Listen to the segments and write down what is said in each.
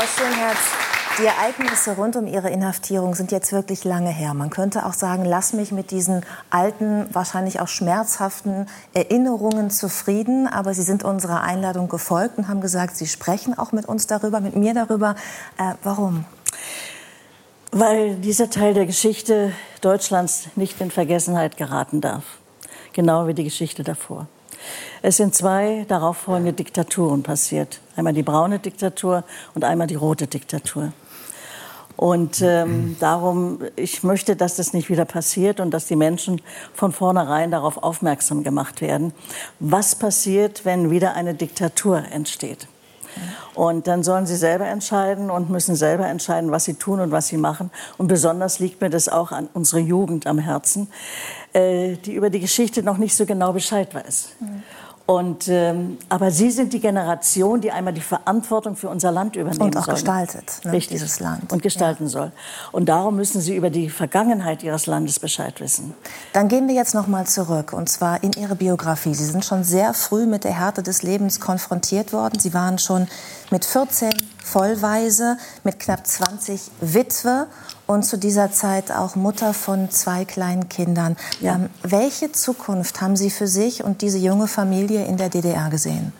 Frau Schönherz, die Ereignisse rund um Ihre Inhaftierung sind jetzt wirklich lange her. Man könnte auch sagen, lass mich mit diesen alten, wahrscheinlich auch schmerzhaften Erinnerungen zufrieden. Aber Sie sind unserer Einladung gefolgt und haben gesagt, Sie sprechen auch mit uns darüber, mit mir darüber. Äh, warum? Weil dieser Teil der Geschichte Deutschlands nicht in Vergessenheit geraten darf. Genau wie die Geschichte davor. Es sind zwei darauffolgende Diktaturen passiert. Einmal die braune Diktatur und einmal die rote Diktatur. Und ähm, darum, ich möchte, dass das nicht wieder passiert und dass die Menschen von vornherein darauf aufmerksam gemacht werden, was passiert, wenn wieder eine Diktatur entsteht. Und dann sollen sie selber entscheiden und müssen selber entscheiden, was sie tun und was sie machen. Und besonders liegt mir das auch an unsere Jugend am Herzen, äh, die über die Geschichte noch nicht so genau Bescheid weiß. Mhm. Und, ähm, aber Sie sind die Generation, die einmal die Verantwortung für unser Land übernehmen und auch soll. gestaltet, ne, Richtig. dieses Land. Und gestalten ja. soll. Und darum müssen Sie über die Vergangenheit Ihres Landes Bescheid wissen. Dann gehen wir jetzt noch mal zurück, und zwar in Ihre Biografie. Sie sind schon sehr früh mit der Härte des Lebens konfrontiert worden. Sie waren schon mit 14 Vollweise, mit knapp 20 Witwe und zu dieser Zeit auch Mutter von zwei kleinen Kindern. Ja. Ähm, welche Zukunft haben Sie für sich und diese junge Familie in der DDR gesehen?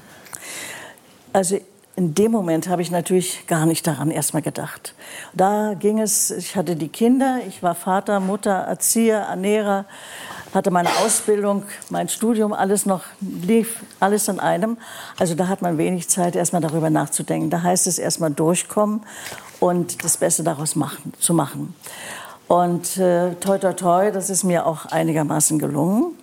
Also in dem Moment habe ich natürlich gar nicht daran erstmal gedacht. Da ging es, ich hatte die Kinder, ich war Vater, Mutter, Erzieher, Ernährer, hatte meine Ausbildung, mein Studium, alles noch lief, alles in einem. Also da hat man wenig Zeit, erstmal darüber nachzudenken. Da heißt es erstmal durchkommen und das Beste daraus machen, zu machen. Und äh, toi, toi, toi, das ist mir auch einigermaßen gelungen.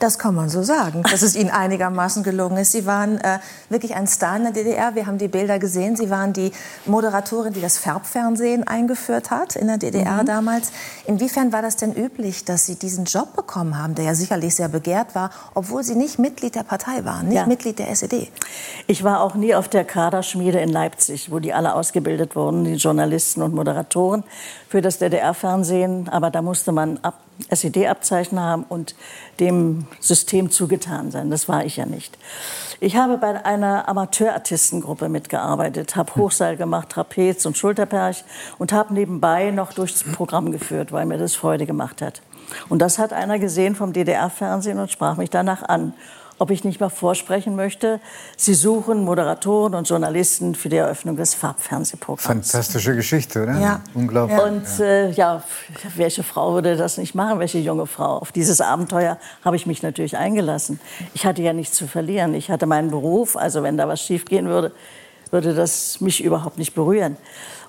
Das kann man so sagen, dass es Ihnen einigermaßen gelungen ist. Sie waren äh, wirklich ein Star in der DDR. Wir haben die Bilder gesehen. Sie waren die Moderatorin, die das Farbfernsehen eingeführt hat in der DDR mhm. damals. Inwiefern war das denn üblich, dass Sie diesen Job bekommen haben, der ja sicherlich sehr begehrt war, obwohl Sie nicht Mitglied der Partei waren, nicht ja. Mitglied der SED? Ich war auch nie auf der Kaderschmiede in Leipzig, wo die alle ausgebildet wurden, die Journalisten und Moderatoren für das DDR-Fernsehen. Aber da musste man ab SED-Abzeichen haben und dem System zugetan sein. Das war ich ja nicht. Ich habe bei einer Amateurartistengruppe mitgearbeitet, habe Hochseil gemacht, Trapez und Schulterperch und habe nebenbei noch durchs Programm geführt, weil mir das Freude gemacht hat. Und das hat einer gesehen vom DDR-Fernsehen und sprach mich danach an ob ich nicht mal vorsprechen möchte. Sie suchen Moderatoren und Journalisten für die Eröffnung des Farbfernsehprogramms. Fantastische Geschichte, oder? Ja. Unglaublich. Und äh, ja, welche Frau würde das nicht machen, welche junge Frau? Auf dieses Abenteuer habe ich mich natürlich eingelassen. Ich hatte ja nichts zu verlieren. Ich hatte meinen Beruf, also wenn da was schiefgehen würde, würde das mich überhaupt nicht berühren.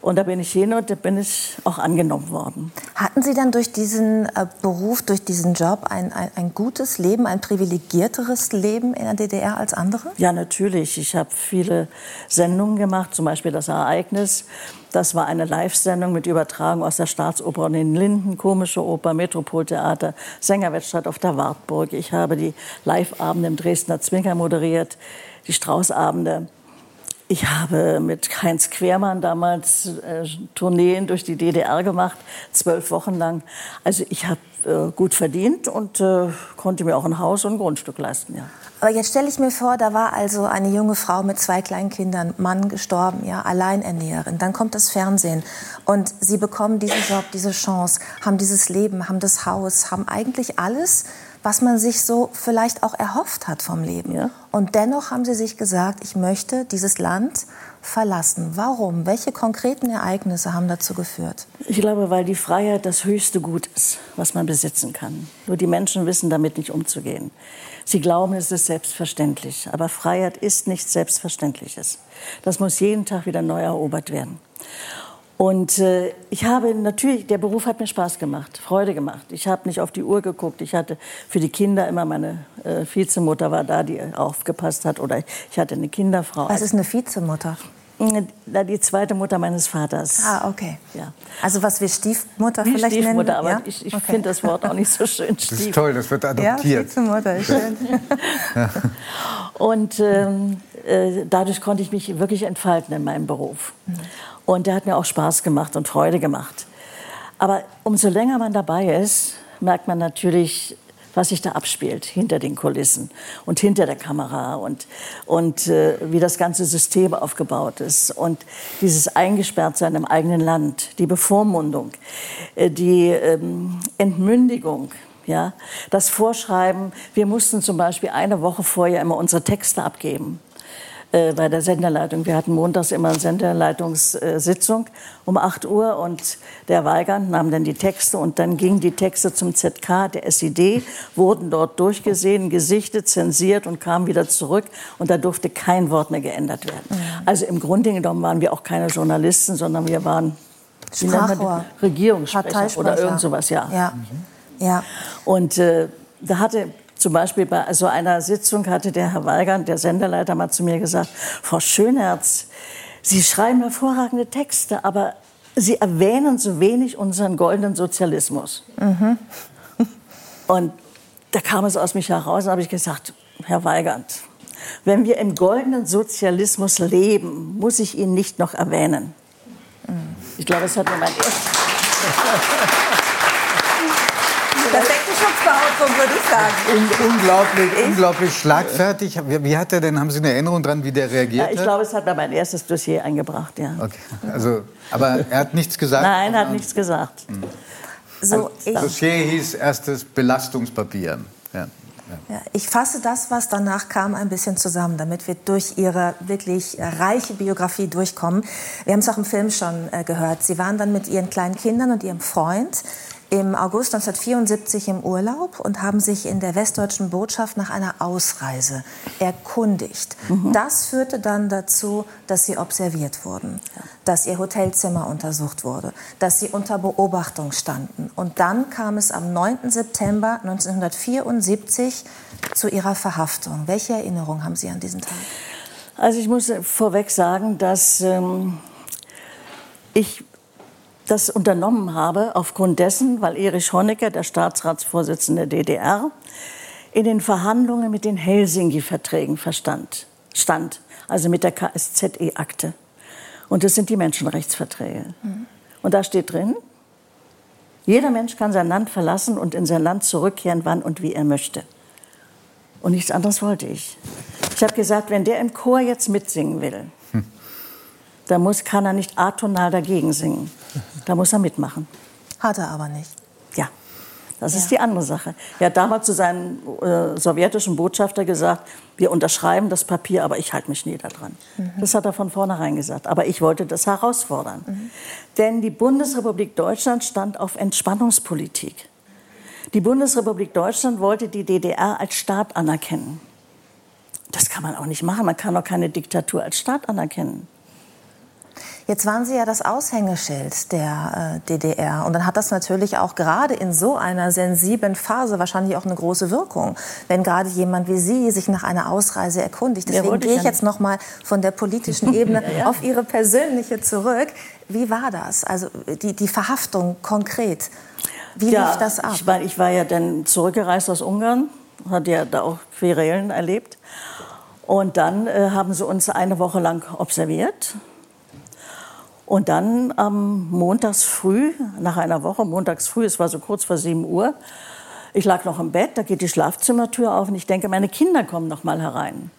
Und da bin ich hin und da bin ich auch angenommen worden. Hatten Sie dann durch diesen äh, Beruf, durch diesen Job ein, ein, ein, gutes Leben, ein privilegierteres Leben in der DDR als andere? Ja, natürlich. Ich habe viele Sendungen gemacht, zum Beispiel das Ereignis. Das war eine Live-Sendung mit Übertragung aus der Staatsoper und den Linden, Komische Oper, Metropoltheater, Sängerwettstadt auf der Wartburg. Ich habe die Live-Abende im Dresdner Zwinker moderiert, die Straußabende. Ich habe mit Heinz Quermann damals äh, Tourneen durch die DDR gemacht, zwölf Wochen lang. Also ich habe äh, gut verdient und äh, konnte mir auch ein Haus und ein Grundstück leisten. Ja. Aber jetzt stelle ich mir vor, da war also eine junge Frau mit zwei kleinen Kindern, Mann gestorben, ja, Alleinernährerin. Dann kommt das Fernsehen und sie bekommen diesen Job, diese Chance, haben dieses Leben, haben das Haus, haben eigentlich alles, was man sich so vielleicht auch erhofft hat vom Leben. Ja. Und dennoch haben Sie sich gesagt, ich möchte dieses Land verlassen. Warum? Welche konkreten Ereignisse haben dazu geführt? Ich glaube, weil die Freiheit das höchste Gut ist, was man besitzen kann. Nur die Menschen wissen damit nicht umzugehen. Sie glauben, es ist selbstverständlich. Aber Freiheit ist nichts Selbstverständliches. Das muss jeden Tag wieder neu erobert werden. Und äh, ich habe natürlich, der Beruf hat mir Spaß gemacht, Freude gemacht. Ich habe nicht auf die Uhr geguckt. Ich hatte für die Kinder immer meine äh, Vizemutter war da, die aufgepasst hat. Oder ich hatte eine Kinderfrau. Was ist eine Vizemutter? Die zweite Mutter meines Vaters. Ah, okay. Ja. Also was wir Stiefmutter wie vielleicht Stiefmutter, nennen? aber ja? ich, ich okay. finde das Wort auch nicht so schön. Stief. Das ist toll, das wird adoptiert. Ja, Vizemutter ist schön. Und ähm, äh, dadurch konnte ich mich wirklich entfalten in meinem Beruf. Und der hat mir auch Spaß gemacht und Freude gemacht. Aber umso länger man dabei ist, merkt man natürlich, was sich da abspielt hinter den Kulissen und hinter der Kamera und, und äh, wie das ganze System aufgebaut ist und dieses Eingesperrtsein im eigenen Land, die Bevormundung, äh, die ähm, Entmündigung, ja, das Vorschreiben. Wir mussten zum Beispiel eine Woche vorher immer unsere Texte abgeben äh, bei der Senderleitung. Wir hatten montags immer eine Senderleitungssitzung um 8 Uhr und der Weigand nahm dann die Texte und dann gingen die Texte zum ZK der SED, wurden dort durchgesehen, gesichtet, zensiert und kamen wieder zurück und da durfte kein Wort mehr geändert werden. Mhm. Also im Grunde genommen waren wir auch keine Journalisten, sondern wir waren Sprachrohr. Regierungssprecher oder irgend sowas, ja. ja. Ja. Und äh, da hatte zum Beispiel bei so einer Sitzung hatte der Herr Weigand, der Senderleiter, mal zu mir gesagt, Frau Schönherz, Sie schreiben hervorragende Texte, aber Sie erwähnen so wenig unseren goldenen Sozialismus. Mhm. Und da kam es aus mich heraus, da habe ich gesagt, Herr Weigand, wenn wir im goldenen Sozialismus leben, muss ich ihn nicht noch erwähnen. Mhm. Ich glaube, es hat mir mein Perfekte Schutzbehauptung, würde ich sagen. Un unglaublich, ich? unglaublich schlagfertig. Wie, wie, hat er denn, haben Sie eine Erinnerung dran, wie der reagiert hat? Ja, ich glaube, es hat mir mein erstes Dossier eingebracht, ja. Okay, also, aber er hat nichts gesagt? Nein, er hat nichts gesagt. Hm. So, also, Dossier hieß erstes Belastungspapier. Ja. Ja, ich fasse das, was danach kam, ein bisschen zusammen, damit wir durch Ihre wirklich reiche Biografie durchkommen. Wir haben es auch im Film schon äh, gehört. Sie waren dann mit Ihren kleinen Kindern und Ihrem Freund im August 1974 im Urlaub und haben sich in der westdeutschen Botschaft nach einer Ausreise erkundigt. Mhm. Das führte dann dazu, dass sie observiert wurden, ja. dass ihr Hotelzimmer untersucht wurde, dass sie unter Beobachtung standen. Und dann kam es am 9. September 1974 zu ihrer Verhaftung. Welche Erinnerung haben Sie an diesen Tag? Also ich muss vorweg sagen, dass ähm, ich das unternommen habe, aufgrund dessen, weil Erich Honecker, der Staatsratsvorsitzende der DDR, in den Verhandlungen mit den Helsinki-Verträgen verstand, stand, also mit der KSZE-Akte. Und das sind die Menschenrechtsverträge. Mhm. Und da steht drin, jeder Mensch kann sein Land verlassen und in sein Land zurückkehren, wann und wie er möchte. Und nichts anderes wollte ich. Ich habe gesagt, wenn der im Chor jetzt mitsingen will, da muss, kann er nicht atonal dagegen singen. Da muss er mitmachen. Hat er aber nicht. Ja, das ja. ist die andere Sache. Er hat damals zu seinem äh, sowjetischen Botschafter gesagt, wir unterschreiben das Papier, aber ich halte mich nie daran. Mhm. Das hat er von vornherein gesagt. Aber ich wollte das herausfordern. Mhm. Denn die Bundesrepublik Deutschland stand auf Entspannungspolitik. Die Bundesrepublik Deutschland wollte die DDR als Staat anerkennen. Das kann man auch nicht machen. Man kann auch keine Diktatur als Staat anerkennen. Jetzt waren Sie ja das Aushängeschild der äh, DDR. Und dann hat das natürlich auch gerade in so einer sensiblen Phase wahrscheinlich auch eine große Wirkung, wenn gerade jemand wie Sie sich nach einer Ausreise erkundigt. Deswegen gehe ich jetzt noch mal von der politischen Ebene ja, ja. auf Ihre persönliche zurück. Wie war das? Also die, die Verhaftung konkret. Wie ja, lief das ab? Ich, mein, ich war ja dann zurückgereist aus Ungarn, hatte ja da auch Querelen erlebt. Und dann äh, haben sie uns eine Woche lang observiert und dann am montags früh, nach einer Woche, montags früh, es war so kurz vor 7 Uhr, ich lag noch im Bett, da geht die Schlafzimmertür auf und ich denke, meine Kinder kommen noch mal herein.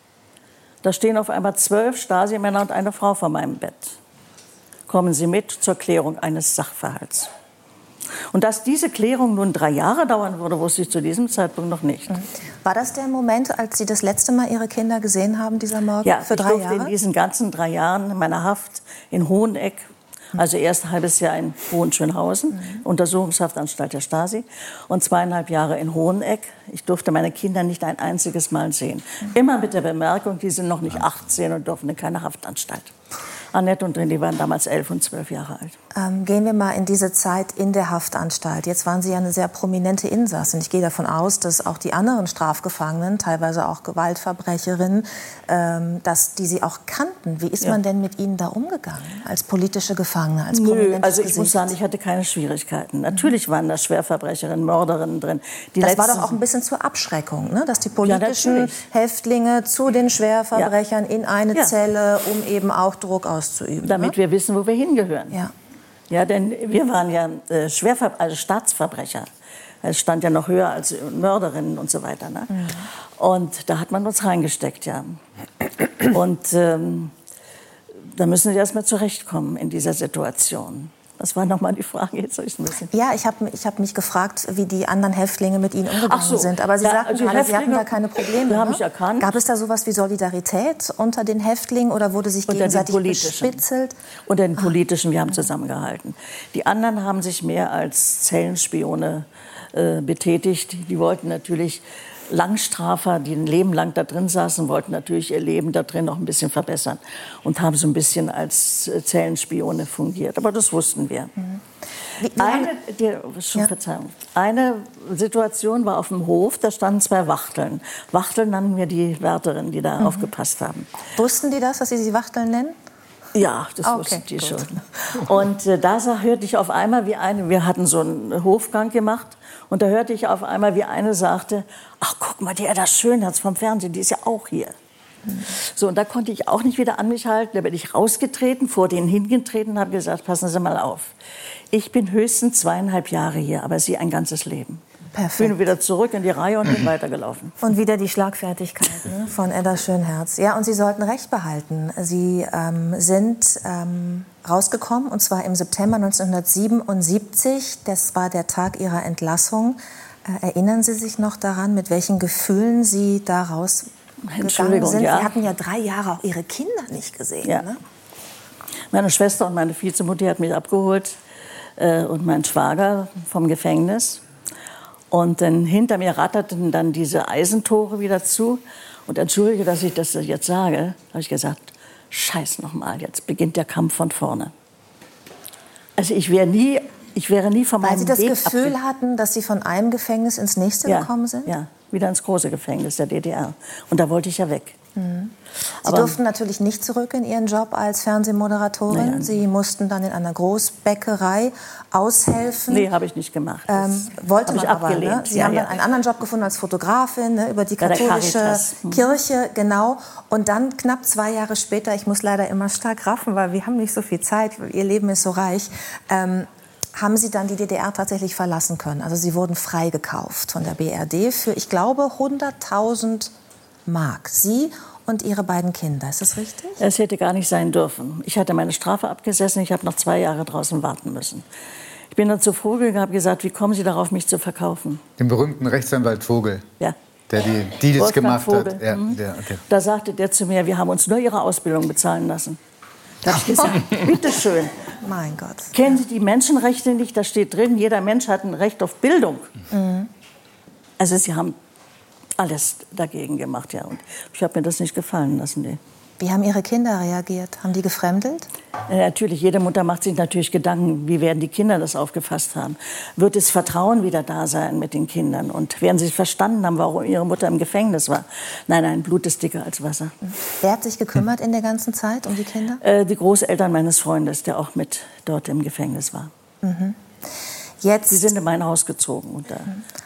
Da stehen auf einmal zwölf Stasi-Männer und eine Frau vor meinem Bett. Kommen Sie mit zur Klärung eines Sachverhalts. Und dass diese Klärung nun drei Jahre dauern würde, wusste ich zu diesem Zeitpunkt noch nicht. Mhm. War das der Moment, als Sie das letzte Mal Ihre Kinder gesehen haben, dieser Morgen? Ja, für drei ich durfte Jahre? in diesen ganzen drei Jahren meiner Haft in Hoheneck also erst ein halbes Jahr in Hohenschönhausen, mhm. Untersuchungshaftanstalt der Stasi, und zweieinhalb Jahre in Hoheneck. Ich durfte meine Kinder nicht ein einziges Mal sehen. Mhm. Immer mit der Bemerkung, die sind noch nicht 18 und dürfen in keine Haftanstalt. Annette und René waren damals elf und zwölf Jahre alt. Ähm, gehen wir mal in diese Zeit in der Haftanstalt. Jetzt waren Sie ja eine sehr prominente Insassin. Ich gehe davon aus, dass auch die anderen Strafgefangenen, teilweise auch Gewaltverbrecherinnen, ähm, dass die Sie auch kannten. Wie ist ja. man denn mit Ihnen da umgegangen als politische Gefangene, als Nö, also ich Gesicht? muss sagen, ich hatte keine Schwierigkeiten. Natürlich waren da Schwerverbrecherinnen, Mörderinnen drin. Die das war doch auch ein bisschen zur Abschreckung, ne? dass die politischen ja, Häftlinge zu den Schwerverbrechern ja. in eine Zelle, um eben auch Druck auszuüben. Damit ne? wir wissen, wo wir hingehören. Ja. Ja, denn wir waren ja äh, Schwerver also Staatsverbrecher. Es stand ja noch höher als Mörderinnen und so weiter. Ne? Mhm. Und da hat man uns reingesteckt, ja. Und ähm, da müssen Sie erst mal zurechtkommen in dieser Situation. Was war nochmal die Frage? Jetzt ich ein bisschen. Ja, ich habe ich hab mich gefragt, wie die anderen Häftlinge mit Ihnen umgegangen so. sind. Aber Sie ja, sagten gerade, Sie hatten da keine Probleme. Habe ne? ich erkannt. Gab es da sowas wie Solidarität unter den Häftlingen oder wurde sich unter gegenseitig bespitzelt? Unter den ah. politischen, wir haben zusammengehalten. Die anderen haben sich mehr als Zellenspione äh, betätigt. Die wollten natürlich Langstrafer, die ein Leben lang da drin saßen, wollten natürlich ihr Leben da drin noch ein bisschen verbessern und haben so ein bisschen als Zellenspione fungiert. Aber das wussten wir. Mhm. Eine, die, schon ja. Verzeihung. Eine Situation war auf dem Hof, da standen zwei Wachteln. Wachteln nannten wir die Wärterinnen, die da mhm. aufgepasst haben. Wussten die das, dass Sie sie Wachteln nennen? Ja, das okay, wussten die gut. schon. Und äh, da hörte ich auf einmal, wie eine, wir hatten so einen Hofgang gemacht, und da hörte ich auf einmal, wie eine sagte, ach guck mal, die Edda Schönherz vom Fernsehen, die ist ja auch hier. So, und da konnte ich auch nicht wieder an mich halten. Da bin ich rausgetreten, vor denen hingetreten und habe gesagt, passen Sie mal auf. Ich bin höchstens zweieinhalb Jahre hier, aber Sie ein ganzes Leben. Perfekt. Bin wieder zurück in die Reihe und bin weitergelaufen. Und wieder die Schlagfertigkeit ne, von Edda Schönherz. Ja, und Sie sollten Recht behalten. Sie ähm, sind ähm, rausgekommen, und zwar im September 1977. Das war der Tag Ihrer Entlassung. Äh, erinnern Sie sich noch daran, mit welchen Gefühlen Sie da rausgegangen sind? Ja. Sie hatten ja drei Jahre auch Ihre Kinder nicht gesehen. Ja. Ne? Meine Schwester und meine Vizemutter hat mich abgeholt äh, und mein Schwager vom Gefängnis. Und dann hinter mir ratterten dann diese Eisentore wieder zu. Und entschuldige, dass ich das jetzt sage, habe ich gesagt, scheiß nochmal, jetzt beginnt der Kampf von vorne. Also ich wäre nie, ich wäre nie von Weil meinem Sie das Weg Gefühl hatten, dass Sie von einem Gefängnis ins nächste ja, gekommen sind? Ja, wieder ins große Gefängnis der DDR. Und da wollte ich ja weg. Mhm. Sie Aber durften natürlich nicht zurück in Ihren Job als Fernsehmoderatorin. Nein. Sie mussten dann in einer Großbäckerei aushelfen. Nee, habe ich nicht gemacht. Ähm, wollte man aber. Ne? Sie ja, haben ja. dann einen anderen Job gefunden als Fotografin ne, über die katholische hm. Kirche, genau. Und dann knapp zwei Jahre später, ich muss leider immer stark raffen, weil wir haben nicht so viel Zeit, Ihr Leben ist so reich, ähm, haben Sie dann die DDR tatsächlich verlassen können. Also Sie wurden freigekauft von der BRD für, ich glaube, 100.000 Mark. Sie und Ihre beiden Kinder, ist das richtig? Es hätte gar nicht sein dürfen. Ich hatte meine Strafe abgesessen, ich habe noch zwei Jahre draußen warten müssen. Ich bin dann zu Vogel und habe gesagt, wie kommen Sie darauf, mich zu verkaufen? Den berühmten Rechtsanwalt Vogel. Ja. Der die Deals Wolfgang gemacht Vogel. hat. Ja, mhm. der, okay. Da sagte der zu mir, wir haben uns nur Ihre Ausbildung bezahlen lassen. Da habe ich gesagt, bitteschön. Mein Gott. Kennen Sie die Menschenrechte nicht? Da steht drin, jeder Mensch hat ein Recht auf Bildung. Mhm. Also Sie haben alles dagegen gemacht, ja. Und ich habe mir das nicht gefallen lassen. Nee. Wie haben Ihre Kinder reagiert? Haben die gefremdelt? Ja, natürlich, jede Mutter macht sich natürlich Gedanken, wie werden die Kinder das aufgefasst haben. Wird das Vertrauen wieder da sein mit den Kindern? Und werden sie verstanden haben, warum ihre Mutter im Gefängnis war? Nein, nein, Blut ist dicker als Wasser. Wer hat sich gekümmert in der ganzen Zeit um die Kinder? Äh, die Großeltern meines Freundes, der auch mit dort im Gefängnis war. Mhm. Jetzt. Die sind in mein Haus gezogen. Und da,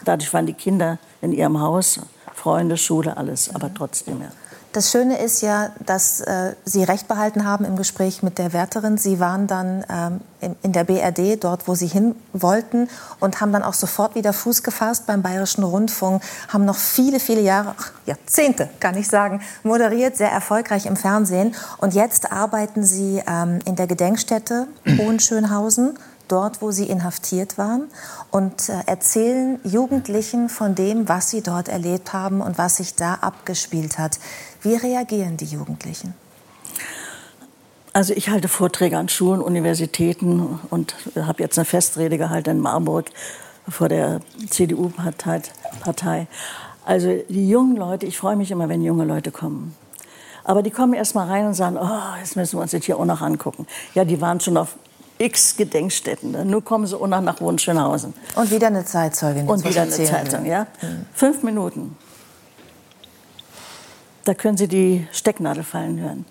dadurch waren die Kinder in ihrem Haus Freunde, Schule, alles, aber trotzdem, ja. Das Schöne ist ja, dass äh, Sie recht behalten haben im Gespräch mit der Wärterin. Sie waren dann ähm, in, in, der BRD, dort, wo Sie hin wollten, und haben dann auch sofort wieder Fuß gefasst beim Bayerischen Rundfunk, haben noch viele, viele Jahre, ach, Jahrzehnte, kann ich sagen, moderiert, sehr erfolgreich im Fernsehen. Und jetzt arbeiten Sie ähm, in der Gedenkstätte Hohenschönhausen dort, wo sie inhaftiert waren und äh, erzählen Jugendlichen von dem, was sie dort erlebt haben und was sich da abgespielt hat. Wie reagieren die Jugendlichen? Also ich halte Vorträge an Schulen, Universitäten und habe jetzt eine Festrede gehalten in Marburg vor der CDU-Partei. Also die jungen Leute, ich freue mich immer, wenn junge Leute kommen. Aber die kommen erst mal rein und sagen, oh, jetzt müssen wir uns das hier auch noch angucken. Ja, die waren schon auf x Gedenkstätten. Ne? Nur kommen sie auch noch nach Wunschenhausen. Und wieder eine Zeitzeugin. Und wieder eine Zeitung, ja. Mhm. Fünf Minuten. Da können Sie die Stecknadel fallen hören.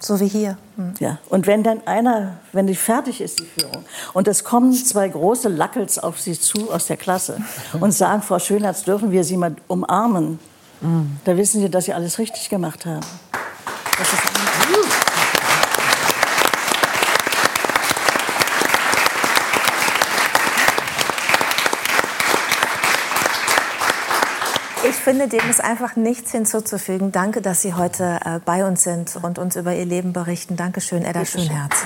So wie hier. Mhm. Ja. Und wenn dann einer, wenn die fertig ist, die Führung, und es kommen zwei große Lackels auf Sie zu aus der Klasse und sagen, Frau Schönherz, dürfen wir Sie mal umarmen, mhm. da wissen Sie, dass Sie alles richtig gemacht haben. Das ist finde, dem ist einfach nichts hinzuzufügen. Danke, dass Sie heute äh, bei uns sind und uns über Ihr Leben berichten. Dankeschön, Edda Schönherz.